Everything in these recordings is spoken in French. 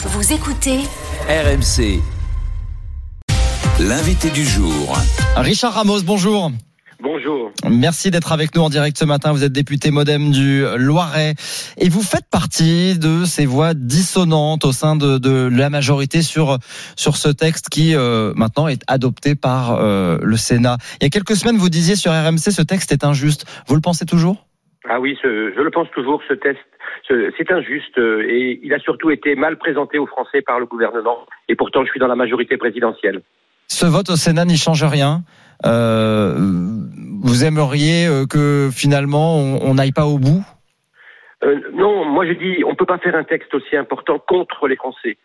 Vous écoutez RMC. L'invité du jour. Richard Ramos, bonjour. Bonjour. Merci d'être avec nous en direct ce matin. Vous êtes député modem du Loiret et vous faites partie de ces voix dissonantes au sein de, de la majorité sur sur ce texte qui euh, maintenant est adopté par euh, le Sénat. Il y a quelques semaines, vous disiez sur RMC ce texte est injuste. Vous le pensez toujours? Ah oui, ce- je le pense toujours. Ce test, ce- c'est injuste euh, et il a surtout été mal présenté aux Français par le gouvernement. Et pourtant, je suis dans la majorité présidentielle. Ce vote au Sénat n'y change rien. Euh, vous aimeriez euh, que finalement on n'aille pas au bout? Euh, non, moi je dis, on peut pas faire un texte aussi important contre les Français.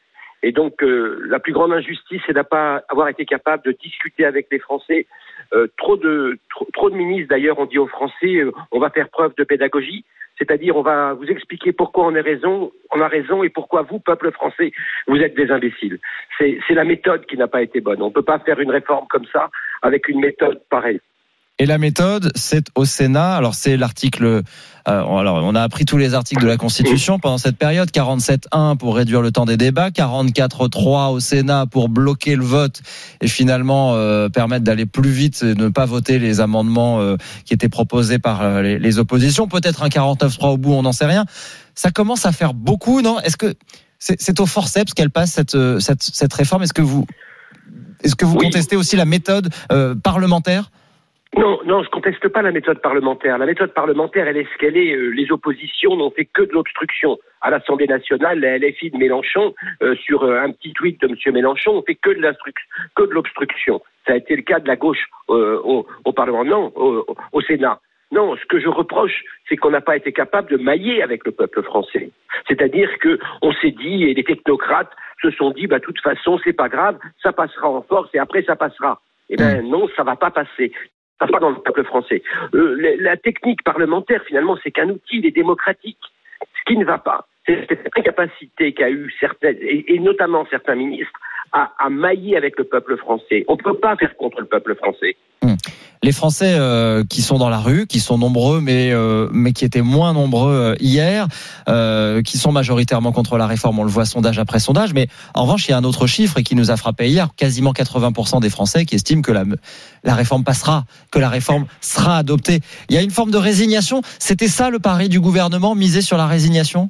Et donc, euh, la plus grande injustice, c'est de pas avoir été capable de discuter avec les Français. Euh, trop de trop, de ministres, d'ailleurs, ont dit aux Français, euh, on va faire preuve de pédagogie, c'est-à-dire on va vous expliquer pourquoi on a raison, on a raison, et pourquoi vous, peuple français, vous êtes des imbéciles. C'est la méthode qui n'a pas été bonne. On peut pas faire une réforme comme ça avec une méthode pareille. Et la méthode, c'est au Sénat. Alors c'est l'article. euh, alors on a appris tous les articles de la Constitution pendant cette période. 47.1 pour réduire le temps des débats, 44.3 au Sénat pour bloquer le vote et finalement euh, permettre d'aller plus vite et de ne pas voter les amendements euh, qui étaient proposés par les, les oppositions. Peut-être un 49.3 au bout, on n'en sait rien. Ça commence à faire beaucoup, non? Est-ce que c'est c'est au forceps qu'elle passe cette, cette, cette réforme? Est-ce que vous est-ce que vous Oui. contestez aussi la méthode parlementaire? Non, non, je conteste pas la méthode parlementaire. La méthode parlementaire, elle est ce qu'elle est. Euh, Les oppositions n'ont fait que de l'obstruction. À l'Assemblée nationale, la LFI de Mélenchon, euh, sur euh, un petit tweet de M. Mélenchon, on fait que de l'instruc- que de l'obstruction. Ça a été le cas de la gauche euh, au, au Parlement, non, au, au Sénat. Non, ce que je reproche, c'est qu'on n'a pas été capable de mailler avec le peuple français. C'est-à-dire que on s'est dit, et les technocrates se sont dit, bah, de toute façon, c'est pas grave, ça passera en force et après ça passera. Eh ben non, ça va pas passer. Ça pas dans le français. Euh, la, la technique parlementaire, finalement, c'est qu'un outil, il est démocratique. Ce qui ne va pas, c'est cette incapacité qu'a eu certaines, et, notamment certains ministres, à, mailler avec le peuple français. On ne peut pas faire contre le peuple français. les Français euh, qui sont dans la rue, qui sont nombreux, mais euh, mais qui étaient moins nombreux euh, hier, qui sont majoritairement contre la réforme. On le voit sondage après sondage. Mais en revanche, il y a un autre chiffre qui nous a frappé hier quasiment 80% des Français qui estiment que la la réforme passera, que la réforme sera adoptée. Il y a une forme de résignation. C'était ça le pari du gouvernement, miser sur la résignation?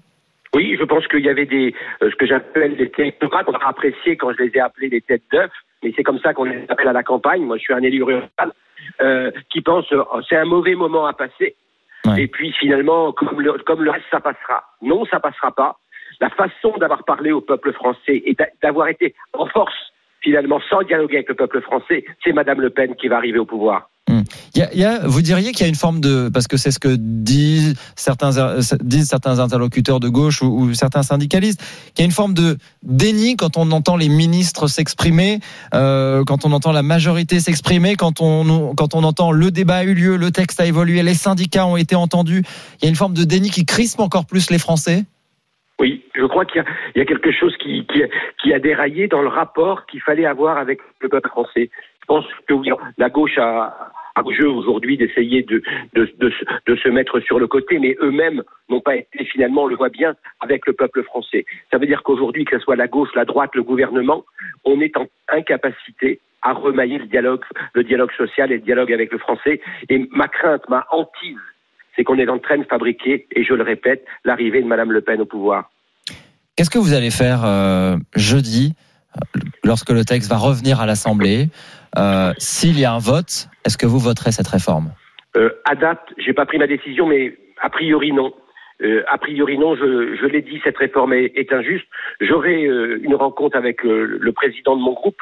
Oui, je pense qu'il y avait des, euh, ce que j'appelle des technocrates, on a apprécié quand je les ai appelés des têtes d'œuf, mais c'est comme ça qu'on les appelle à la campagne. Moi, je suis un élu rural, euh, qui pense euh, c'est un mauvais moment à passer. Ouais. Et puis finalement, comme le, comme le reste, ça passera. Non, ça passera pas. La façon d'avoir parlé au peuple français et d'a- d'avoir été en force, finalement, sans dialoguer avec le peuple français, c'est Madame Le Pen qui va arriver au pouvoir. Il y a, vous diriez qu'il y a une forme de, parce que c'est ce que disent certains, disent certains interlocuteurs de gauche ou, certains syndicalistes, qu'il y a une forme de déni quand on entend les ministres s'exprimer, euh, quand on entend la majorité s'exprimer, quand on, quand on entend le débat a eu lieu, le texte a évolué, les syndicats ont été entendus. Il y a une forme de déni qui crispe encore plus les Français. Oui, je crois qu'il y, a- quelque chose qui, qui, a déraillé dans le rapport qu'il fallait avoir avec le peuple français. Je pense que la gauche a, au jeu aujourd'hui d'essayer de, de, de, se- mettre sur le côté, mais eux-mêmes n'ont pas été finalement, on le voit bien, avec le peuple français. Ça veut dire qu'aujourd'hui, que ce soit la gauche, la droite, le gouvernement, on est en incapacité à remailler le dialogue, le dialogue social et le dialogue avec le français. Et ma crainte, ma hantise, c'est qu'on est en train de fabriquer, et je le répète, l'arrivée de Madame Le Pen au pouvoir. Qu'est-ce que vous allez faire euh, jeudi, lorsque le texte va revenir à l'Assemblée euh, S'il y a un vote, est-ce que vous voterez cette réforme? Euh, à date, j'ai pas pris ma décision, mais a priori non. Euh, a priori non, je, je l'ai dit, cette réforme est, est injuste. J'aurai euh, une rencontre avec euh, le président de mon groupe,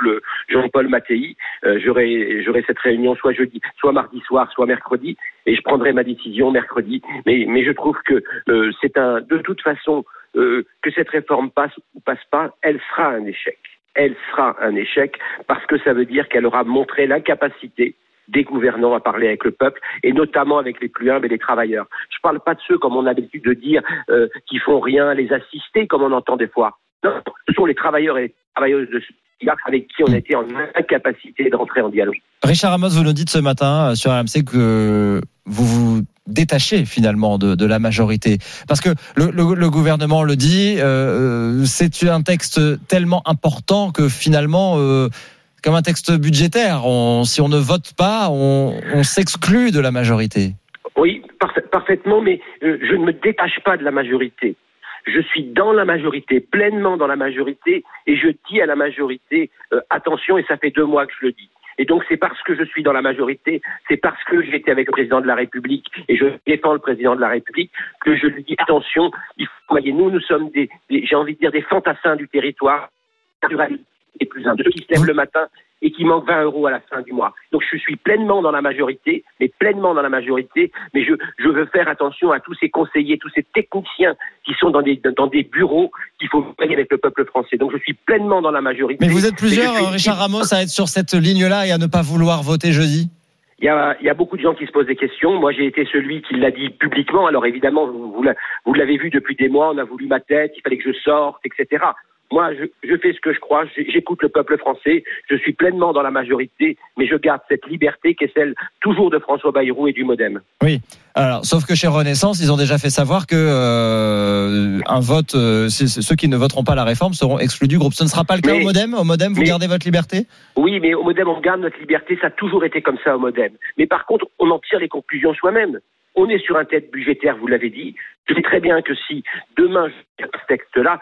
Jean-Paul Mattei. Euh, J'aurai j'aurai cette réunion soit jeudi, soit mardi soir, soit mercredi, et je prendrai ma décision mercredi. Mais, mais je trouve que euh, c'est un, de toute façon, euh, que cette réforme passe ou passe pas, elle sera un échec. Elle sera un échec parce que ça veut dire qu'elle aura montré l'incapacité des gouvernants à parler avec le peuple, et notamment avec les plus humbles et les travailleurs. Je ne parle pas de ceux, comme on a l'habitude de dire, euh, qui font rien, les assister, comme on entend des fois. Non, ce sont les travailleurs et les travailleuses de ce avec qui on était en incapacité d'entrer en dialogue. Richard Ramos, vous nous dites ce matin euh, sur RMC que vous vous détaché finalement de, la majorité Parce que le, gouvernement le dit, euh, c'est un texte tellement important que finalement, euh, comme un texte budgétaire, si on ne vote pas, on, s'exclut de la majorité. Oui, parfaitement, mais euh, je ne me détache pas de la majorité. Je suis dans la majorité, pleinement dans la majorité, et je dis à la majorité, euh, attention, et ça fait deux mois que je le dis. Et donc c'est parce que je suis dans la majorité, c'est parce que j'étais avec le président de la République et je défends le président de la République que je lui dis attention, il faut, voyez, nous, nous sommes des, j'ai envie de dire des fantassins du territoire, et plus un, de ceux qui se lèvent le matin et qui manque 20 euros à la fin du mois. Donc je suis pleinement dans la majorité, mais pleinement dans la majorité, mais je, je veux faire attention à tous ces conseillers, tous ces techniciens qui sont dans des, dans des bureaux qu'il faut gagner avec le peuple français. Donc je suis pleinement dans la majorité. Mais vous êtes plusieurs, suis... Richard Ramos, à être sur cette ligne-là et à ne pas vouloir voter jeudi? Il y, a, il y a beaucoup de gens qui se posent des questions. Moi, j'ai été celui qui l'a dit publiquement. Alors évidemment, vous, vous l'avez vu depuis des mois, on a voulu ma tête, il fallait que je sorte, etc. Moi, je, je, fais ce que je crois, j'écoute le peuple français, je suis pleinement dans la majorité, mais je garde cette liberté qui est celle toujours de François Bayrou et du Modem. Oui, alors, sauf que chez Renaissance, ils ont déjà fait savoir que euh, un vote, euh, ceux qui ne voteront pas la réforme seront exclus du groupe. Ce ne sera pas le cas mais, au Modem? Au Modem, vous mais, gardez votre liberté? Oui, mais au Modem, on garde notre liberté. Ça a toujours été comme ça au Modem. Mais par contre, on en tire les conclusions soi-même. On est sur un tête budgétaire, vous l'avez dit. Je sais très bien que si demain je ce texte-là,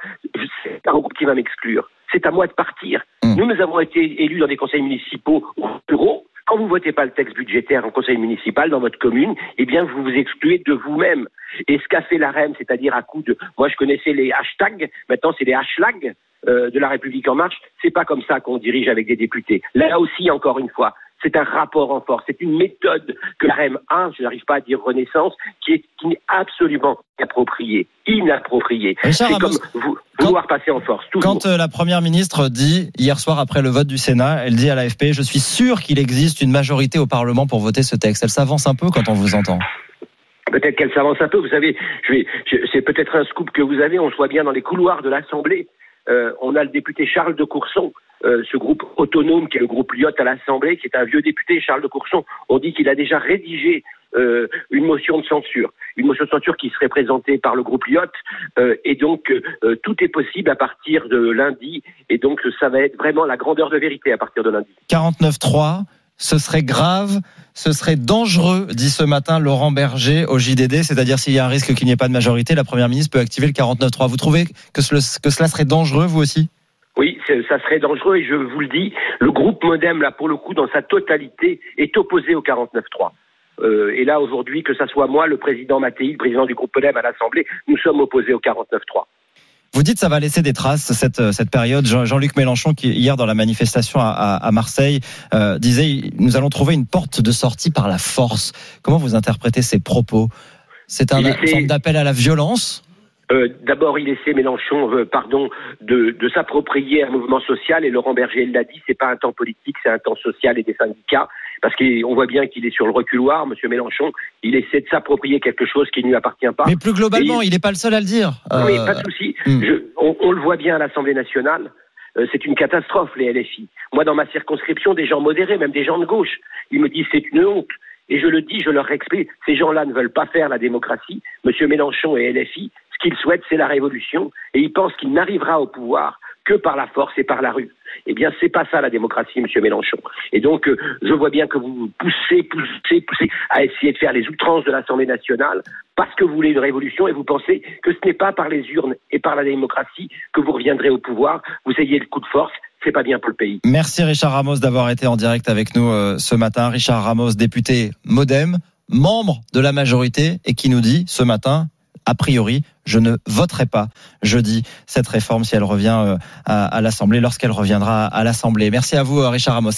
c'est un groupe qui va m'exclure. C'est à moi de partir. Mmh. Nous, nous avons été élus dans des conseils municipaux ruraux. Quand vous votez pas le texte budgétaire en conseil municipal dans votre commune, eh bien, vous vous excluez de vous-même. Et ce qu'a fait la REM, c'est-à-dire à coup de, moi, je connaissais les hashtags, maintenant c'est les hashtags euh, de la République en marche. C'est pas comme ça qu'on dirige avec des députés. Là aussi, encore une fois, c'est un rapport en force, c'est une méthode que la REM a, je n'arrive pas à dire Renaissance, qui est, qui est absolument inappropriée, inappropriée. C'est comme vous, vouloir quand, passer en force. Toujours. Quand euh, la Première ministre dit, hier soir après le vote du Sénat, elle dit à l'AFP, je suis sûr qu'il existe une majorité au Parlement pour voter ce texte. Elle s'avance un peu quand on vous entend. Peut-être qu'elle s'avance un peu. Vous savez, je vais, je, c'est peut-être un scoop que vous avez. On se voit bien dans les couloirs de l'Assemblée. Euh, on a le député Charles de Courson euh, ce groupe autonome qui est le groupe Lyotte à l'Assemblée, qui est un vieux député, Charles de Courson, on dit qu'il a déjà rédigé euh, une motion de censure, une motion de censure qui serait présentée par le groupe Lyotte, euh, et donc tout est possible à partir de lundi, et donc ça va être vraiment la grandeur de vérité à partir de lundi. 49.3 ce serait grave, ce serait dangereux, dit ce matin Laurent Berger au JDD, c'est-à-dire s'il y a un risque qu'il n'y ait pas de majorité, la Première ministre peut activer le 49.3. Vous trouvez que cela serait dangereux, vous aussi? Ça serait dangereux et je vous le dis, le groupe Modem, là, pour le coup, dans sa totalité, est opposé au 49.3. Euh, et là, aujourd'hui, que ce soit moi, le président Mattei, le président du groupe Modem à l'Assemblée, nous sommes opposés au 49.3. Vous dites ça va laisser des traces cette cette période. Jean-Luc Mélenchon qui hier dans la manifestation à, à Marseille euh, disait nous allons trouver une porte de sortie par la force. Comment vous interprétez ces propos? C'est un, une forme d'appel à la violence? Euh, D'abord, il essaie Mélenchon, euh, pardon, de, de s'approprier un mouvement social. Et Laurent Berger l'a dit, c'est pas un temps politique, c'est un temps social et des syndicats. Parce qu'on voit bien qu'il est sur le reculoir, Monsieur Mélenchon. Il essaie de s'approprier quelque chose qui ne lui appartient pas. Mais plus globalement, il n'est pas le seul à le dire. Euh... Oui, pas de souci. Hmm. On, on, le voit bien à l'Assemblée nationale. Euh, c'est une catastrophe les LFI. Moi, dans ma circonscription, des gens modérés, même des gens de gauche, ils me disent c'est une honte. Et je le dis, je leur explique, ces gens-là ne veulent pas faire la démocratie. Monsieur Mélenchon et LFI, ce qu'ils souhaitent, c'est la révolution, et ils pensent qu'il n'arrivera au pouvoir que par la force et par la rue. Eh bien, c'est pas ça la démocratie, Monsieur Mélenchon. Et donc, euh, je vois bien que vous poussez, poussez, poussez à essayer de faire les outrances de l'Assemblée nationale parce que vous voulez une révolution et vous pensez que ce n'est pas par les urnes et par la démocratie que vous reviendrez au pouvoir. Vous ayez le coup de force. C'est pas bien pour le pays. Merci Richard Ramos d'avoir été en direct avec nous euh, ce matin. Richard Ramos, député Modem, membre de la majorité et qui nous dit ce matin a priori, je ne voterai pas jeudi cette réforme si elle revient euh, à, à l'Assemblée, lorsqu'elle reviendra à l'Assemblée. Merci à vous, Richard Ramos.